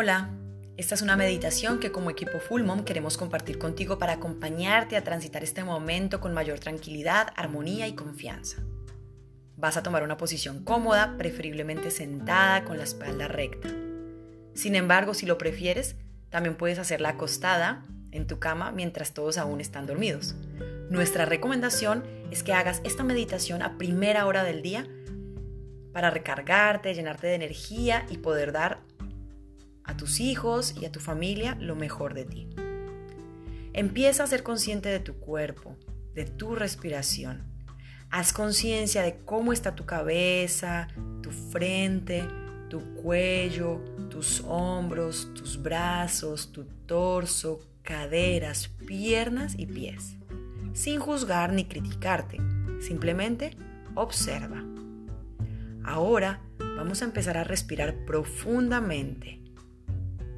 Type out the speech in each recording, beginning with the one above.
Hola, esta es una meditación que como equipo Full Mom queremos compartir contigo para acompañarte a transitar este momento con mayor tranquilidad, armonía y confianza. Vas a tomar una posición cómoda, preferiblemente sentada con la espalda recta. Sin embargo, si lo prefieres, también puedes hacerla acostada en tu cama mientras todos aún están dormidos. Nuestra recomendación es que hagas esta meditación a primera hora del día para recargarte, llenarte de energía y poder dar a tus hijos y a tu familia lo mejor de ti. Empieza a ser consciente de tu cuerpo, de tu respiración. Haz conciencia de cómo está tu cabeza, tu frente, tu cuello, tus hombros, tus brazos, tu torso, caderas, piernas y pies. Sin juzgar ni criticarte, simplemente observa. Ahora vamos a empezar a respirar profundamente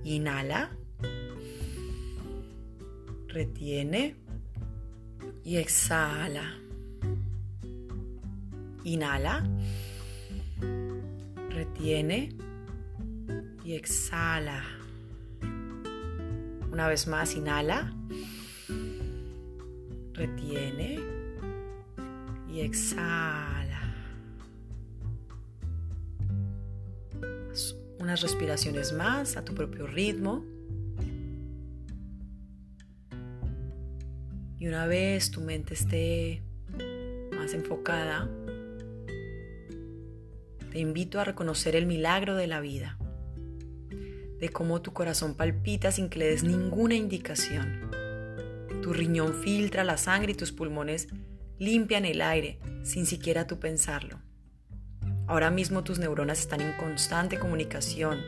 Inhala. Retiene. Y exhala. Inhala. Retiene. Y exhala. Una vez más, inhala. Retiene. Y exhala. Respiraciones más a tu propio ritmo. Y una vez tu mente esté más enfocada, te invito a reconocer el milagro de la vida, de cómo tu corazón palpita sin que le des ninguna indicación. Tu riñón filtra la sangre y tus pulmones limpian el aire sin siquiera tú pensarlo. Ahora mismo tus neuronas están en constante comunicación,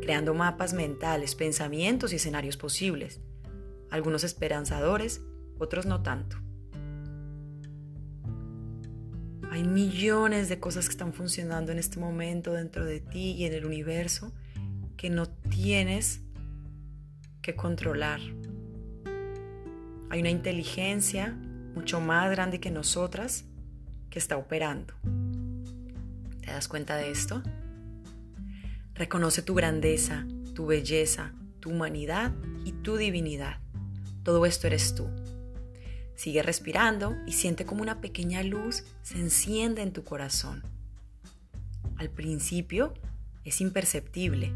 creando mapas mentales, pensamientos y escenarios posibles, algunos esperanzadores, otros no tanto. Hay millones de cosas que están funcionando en este momento dentro de ti y en el universo que no tienes que controlar. Hay una inteligencia mucho más grande que nosotras que está operando. ¿Te das cuenta de esto? Reconoce tu grandeza, tu belleza, tu humanidad y tu divinidad. Todo esto eres tú. Sigue respirando y siente como una pequeña luz se enciende en tu corazón. Al principio es imperceptible,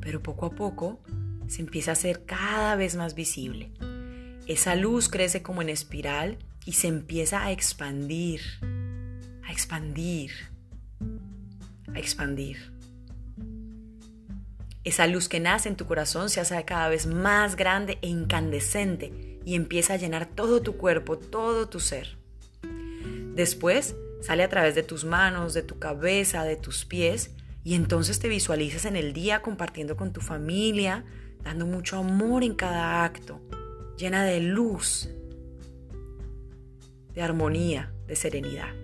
pero poco a poco se empieza a hacer cada vez más visible. Esa luz crece como en espiral y se empieza a expandir, a expandir, a expandir. Esa luz que nace en tu corazón se hace cada vez más grande e incandescente y empieza a llenar todo tu cuerpo, todo tu ser. Después sale a través de tus manos, de tu cabeza, de tus pies y entonces te visualizas en el día compartiendo con tu familia, dando mucho amor en cada acto, llena de luz, de armonía, de serenidad.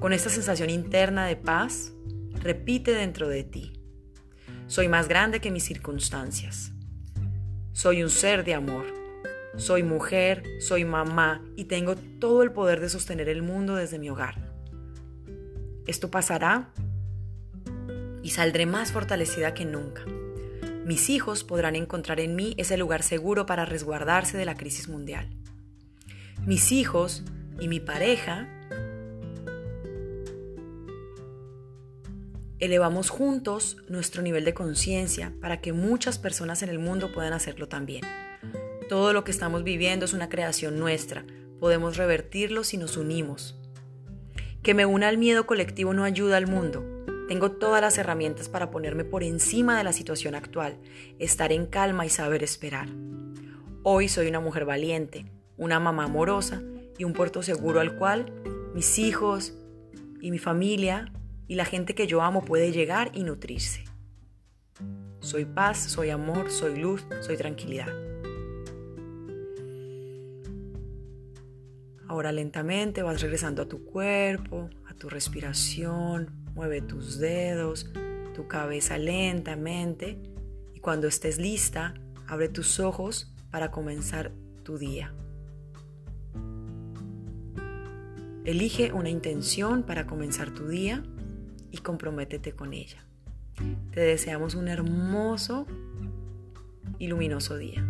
Con esta sensación interna de paz, repite dentro de ti. Soy más grande que mis circunstancias. Soy un ser de amor. Soy mujer, soy mamá y tengo todo el poder de sostener el mundo desde mi hogar. Esto pasará y saldré más fortalecida que nunca. Mis hijos podrán encontrar en mí ese lugar seguro para resguardarse de la crisis mundial. Mis hijos y mi pareja elevamos juntos nuestro nivel de conciencia para que muchas personas en el mundo puedan hacerlo también. Todo lo que estamos viviendo es una creación nuestra, podemos revertirlo si nos unimos. Que me una al miedo colectivo no ayuda al mundo. Tengo todas las herramientas para ponerme por encima de la situación actual, estar en calma y saber esperar. Hoy soy una mujer valiente, una mamá amorosa y un puerto seguro al cual mis hijos y mi familia y la gente que yo amo puede llegar y nutrirse. Soy paz, soy amor, soy luz, soy tranquilidad. Ahora lentamente vas regresando a tu cuerpo, a tu respiración, mueve tus dedos, tu cabeza lentamente y cuando estés lista, abre tus ojos para comenzar tu día. Elige una intención para comenzar tu día y comprométete con ella. Te deseamos un hermoso y luminoso día.